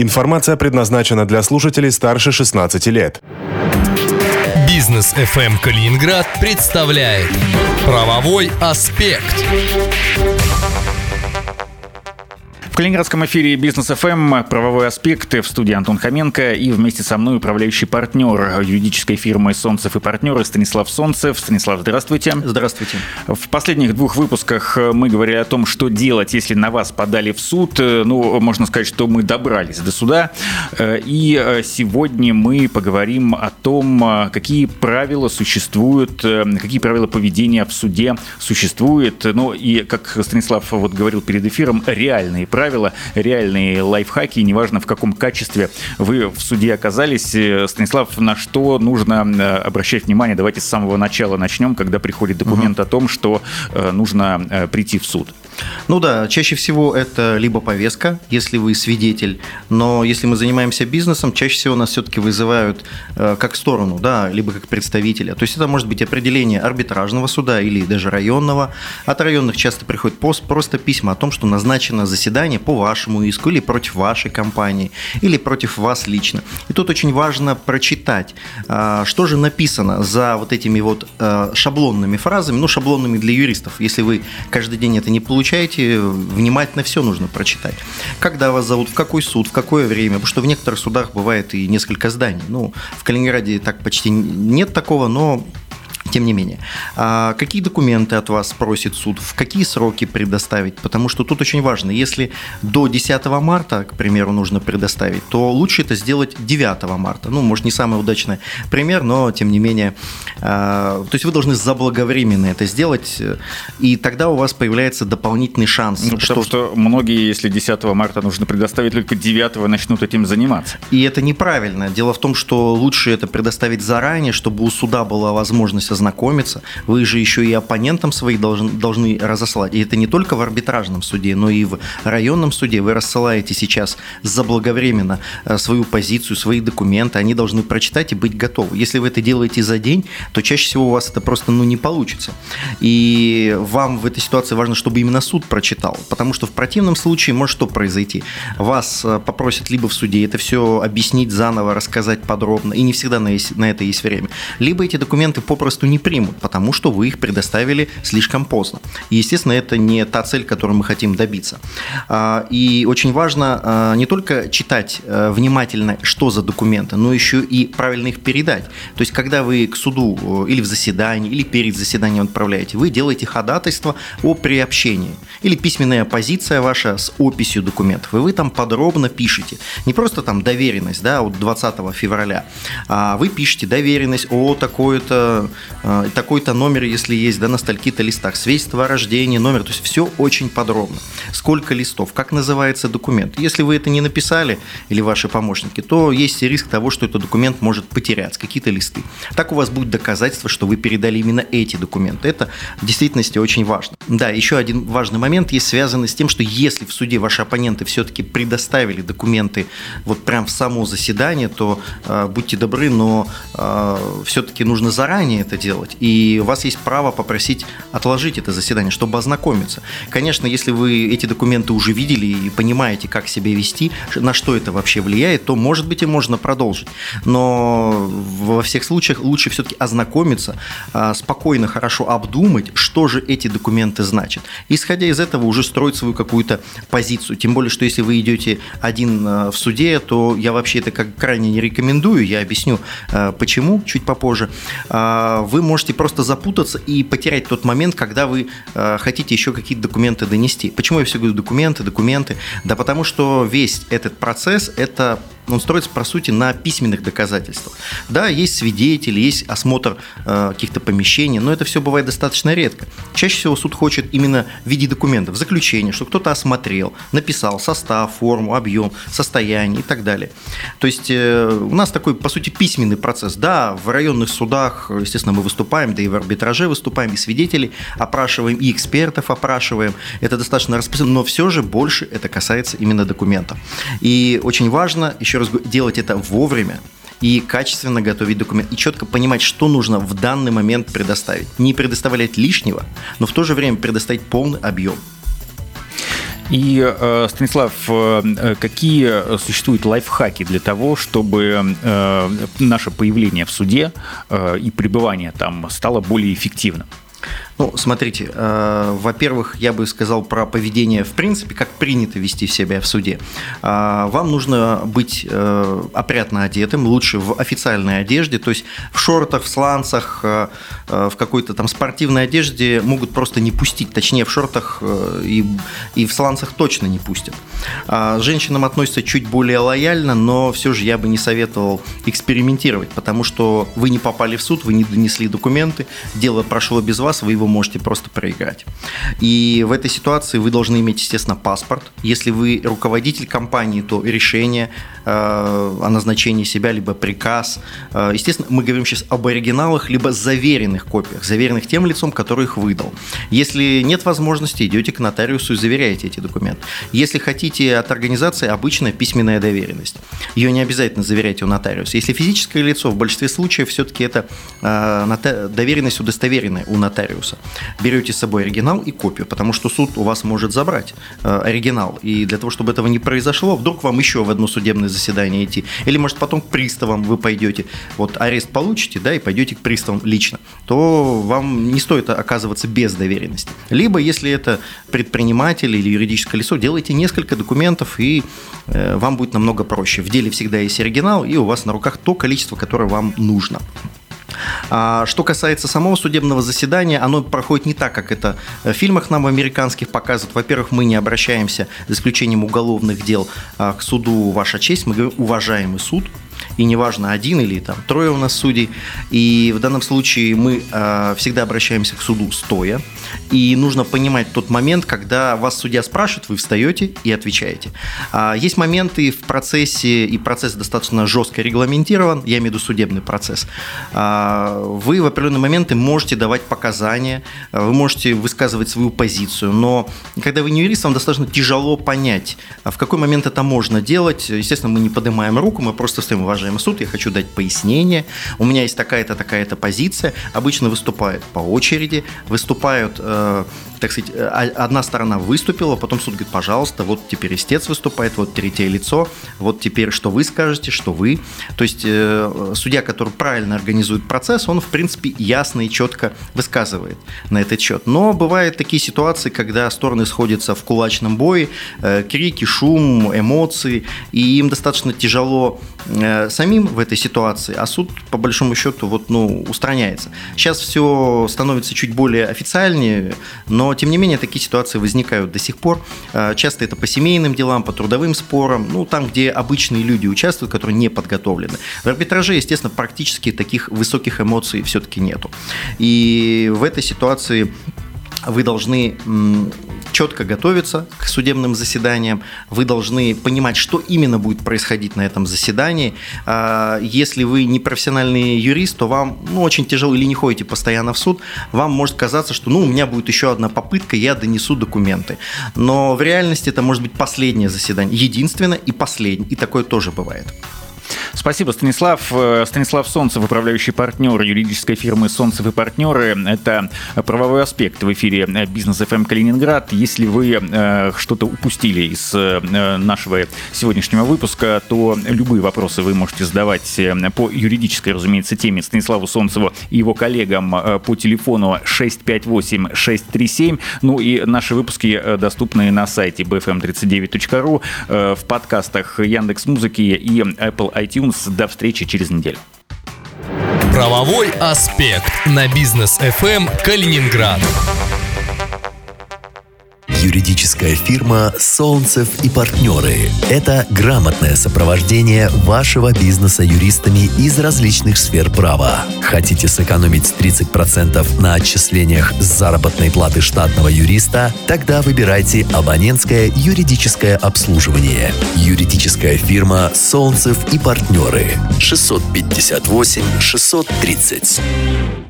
Информация предназначена для слушателей старше 16 лет. Бизнес FM Калининград представляет Правовой аспект. Калининградском эфире Бизнес ФМ правовой аспект в студии Антон Хоменко и вместе со мной управляющий партнер юридической фирмы Солнцев и партнеры Станислав Солнцев. Станислав, здравствуйте. Здравствуйте. В последних двух выпусках мы говорили о том, что делать, если на вас подали в суд. Ну, можно сказать, что мы добрались до суда. И сегодня мы поговорим о том, какие правила существуют, какие правила поведения в суде существуют. Ну и, как Станислав вот говорил перед эфиром, реальные правила правила, реальные лайфхаки, неважно в каком качестве вы в суде оказались. Э, Станислав, на что нужно э, обращать внимание? Давайте с самого начала начнем, когда приходит документ угу. о том, что э, нужно прийти в суд. Ну да, чаще всего это либо повестка, если вы свидетель, но если мы занимаемся бизнесом, чаще всего нас все-таки вызывают э, как сторону, да, либо как представителя. То есть это может быть определение арбитражного суда или даже районного. От районных часто приходит пост, просто письма о том, что назначено заседание по вашему иску или против вашей компании, или против вас лично. И тут очень важно прочитать, э, что же написано за вот этими вот э, шаблонными фразами, ну шаблонными для юристов. Если вы каждый день это не получаете, получаете, внимательно все нужно прочитать. Когда вас зовут, в какой суд, в какое время, потому что в некоторых судах бывает и несколько зданий. Ну, в Калининграде так почти нет такого, но тем не менее, а какие документы от вас просит суд, в какие сроки предоставить? Потому что тут очень важно, если до 10 марта, к примеру, нужно предоставить, то лучше это сделать 9 марта. Ну, может, не самый удачный пример, но тем не менее, а, то есть вы должны заблаговременно это сделать, и тогда у вас появляется дополнительный шанс. Ну, что... Потому что многие, если 10 марта нужно предоставить, только 9 начнут этим заниматься. И это неправильно. Дело в том, что лучше это предоставить заранее, чтобы у суда была возможность ознакомиться. Вы же еще и оппонентам своих должны, должны разослать. И это не только в арбитражном суде, но и в районном суде. Вы рассылаете сейчас заблаговременно э, свою позицию, свои документы. Они должны прочитать и быть готовы. Если вы это делаете за день, то чаще всего у вас это просто ну, не получится. И вам в этой ситуации важно, чтобы именно суд прочитал. Потому что в противном случае может что произойти? Вас э, попросят либо в суде это все объяснить заново, рассказать подробно, и не всегда на это есть время. Либо эти документы попросту не примут, потому что вы их предоставили слишком поздно. Естественно, это не та цель, которую мы хотим добиться. А, и очень важно а, не только читать а, внимательно, что за документы, но еще и правильно их передать. То есть, когда вы к суду или в заседании, или перед заседанием отправляете, вы делаете ходатайство о приобщении. Или письменная позиция ваша с описью документов. И вы там подробно пишете. Не просто там доверенность да, от 20 февраля, а вы пишете доверенность о такой-то такой-то номер, если есть, да, на стальки-то листах, свидетельство о рождении, номер, то есть все очень подробно. Сколько листов, как называется документ. Если вы это не написали, или ваши помощники, то есть риск того, что этот документ может потеряться, какие-то листы. Так у вас будет доказательство, что вы передали именно эти документы. Это в действительности очень важно. Да, еще один важный момент есть связанный с тем, что если в суде ваши оппоненты все-таки предоставили документы вот прям в само заседание, то э, будьте добры, но э, все-таки нужно заранее это делать делать. И у вас есть право попросить отложить это заседание, чтобы ознакомиться. Конечно, если вы эти документы уже видели и понимаете, как себя вести, на что это вообще влияет, то, может быть, и можно продолжить. Но во всех случаях лучше все-таки ознакомиться, а, спокойно, хорошо обдумать, что же эти документы значат. Исходя из этого уже строить свою какую-то позицию. Тем более, что если вы идете один а, в суде, то я вообще это как крайне не рекомендую. Я объясню, а, почему чуть попозже. Вы вы можете просто запутаться и потерять тот момент, когда вы э, хотите еще какие-то документы донести. Почему я все говорю документы, документы? Да потому что весь этот процесс – это он строится, по сути, на письменных доказательствах. Да, есть свидетели, есть осмотр э, каких-то помещений, но это все бывает достаточно редко. Чаще всего суд хочет именно в виде документов, заключения, что кто-то осмотрел, написал состав, форму, объем, состояние и так далее. То есть э, у нас такой, по сути, письменный процесс. Да, в районных судах, естественно, мы выступаем, да и в арбитраже выступаем, и свидетелей опрашиваем, и экспертов опрашиваем. Это достаточно распространено, но все же больше это касается именно документов. И очень важно, еще раз делать это вовремя, и качественно готовить документ, и четко понимать, что нужно в данный момент предоставить. Не предоставлять лишнего, но в то же время предоставить полный объем. И, э, Станислав, э, какие существуют лайфхаки для того, чтобы э, наше появление в суде и пребывание там стало более эффективным? Ну, смотрите, э, во-первых, я бы сказал про поведение в принципе, как принято вести себя в суде. Э, вам нужно быть э, опрятно одетым, лучше в официальной одежде, то есть в шортах, в сланцах, э, э в какой-то там спортивной одежде могут просто не пустить, точнее в шортах э, и, и в сланцах точно не пустят. Э, женщинам относятся чуть более лояльно, но все же я бы не советовал экспериментировать, потому что вы не попали в суд, вы не донесли документы, дело прошло без вас, вы его можете просто проиграть. И в этой ситуации вы должны иметь, естественно, паспорт. Если вы руководитель компании, то решение э, о назначении себя, либо приказ. Э, естественно, мы говорим сейчас об оригиналах, либо заверенных копиях, заверенных тем лицом, который их выдал. Если нет возможности, идете к нотариусу и заверяете эти документы. Если хотите от организации, обычная письменная доверенность. Ее не обязательно заверять у нотариуса. Если физическое лицо, в большинстве случаев все-таки это э, доверенность удостоверенная у нотариуса берете с собой оригинал и копию, потому что суд у вас может забрать э, оригинал. И для того, чтобы этого не произошло, вдруг вам еще в одно судебное заседание идти. Или, может, потом к приставам вы пойдете. Вот арест получите, да, и пойдете к приставам лично. То вам не стоит оказываться без доверенности. Либо, если это предприниматель или юридическое лицо, делайте несколько документов, и э, вам будет намного проще. В деле всегда есть оригинал, и у вас на руках то количество, которое вам нужно. А, что касается самого судебного заседания, оно проходит не так, как это в фильмах нам американских показывают. Во-первых, мы не обращаемся, за исключением уголовных дел, а, к суду «Ваша честь». Мы говорим «уважаемый суд», и неважно, один или там трое у нас судей. И в данном случае мы э, всегда обращаемся к суду стоя. И нужно понимать тот момент, когда вас судья спрашивает, вы встаете и отвечаете. А, есть моменты в процессе, и процесс достаточно жестко регламентирован, я имею в виду судебный процесс. А, вы в определенные моменты можете давать показания, вы можете высказывать свою позицию, но когда вы не юрист, вам достаточно тяжело понять, в какой момент это можно делать. Естественно, мы не поднимаем руку, мы просто стоим, уважаемый суд, я хочу дать пояснение, у меня есть такая-то, такая-то позиция. Обычно выступают по очереди, выступают э, так сказать, э, одна сторона выступила, потом суд говорит, пожалуйста, вот теперь истец выступает, вот третье лицо, вот теперь что вы скажете, что вы. То есть э, судья, который правильно организует процесс, он, в принципе, ясно и четко высказывает на этот счет. Но бывают такие ситуации, когда стороны сходятся в кулачном бое, э, крики, шум, эмоции, и им достаточно тяжело самим в этой ситуации, а суд, по большому счету, вот, ну, устраняется. Сейчас все становится чуть более официальнее, но тем не менее, такие ситуации возникают до сих пор. А, часто это по семейным делам, по трудовым спорам, ну, там, где обычные люди участвуют, которые не подготовлены. В арбитраже, естественно, практически таких высоких эмоций все-таки нету. И в этой ситуации вы должны четко готовиться к судебным заседаниям, вы должны понимать, что именно будет происходить на этом заседании. А, если вы не профессиональный юрист, то вам ну, очень тяжело или не ходите постоянно в суд, вам может казаться, что ну, у меня будет еще одна попытка, я донесу документы. Но в реальности это может быть последнее заседание, единственное и последнее, и такое тоже бывает. Спасибо, Станислав. Э, Станислав Солнцев, управляющий партнер юридической фирмы «Солнцев и партнеры». Это правовой аспект в эфире «Бизнес FM Калининград». Если вы э, что-то упустили из э, нашего сегодняшнего выпуска, то любые вопросы вы можете задавать по юридической, разумеется, теме Станиславу Солнцеву и его коллегам по телефону 658-637. Ну и наши выпуски доступны на сайте bfm39.ru, в подкастах Яндекс Музыки и Apple iTunes. До встречи через неделю. Правовой аспект на бизнес FM Калининград. Юридическая фирма «Солнцев и партнеры» – это грамотное сопровождение вашего бизнеса юристами из различных сфер права. Хотите сэкономить 30% на отчислениях с заработной платы штатного юриста? Тогда выбирайте абонентское юридическое обслуживание. Юридическая фирма «Солнцев и партнеры» 658 630.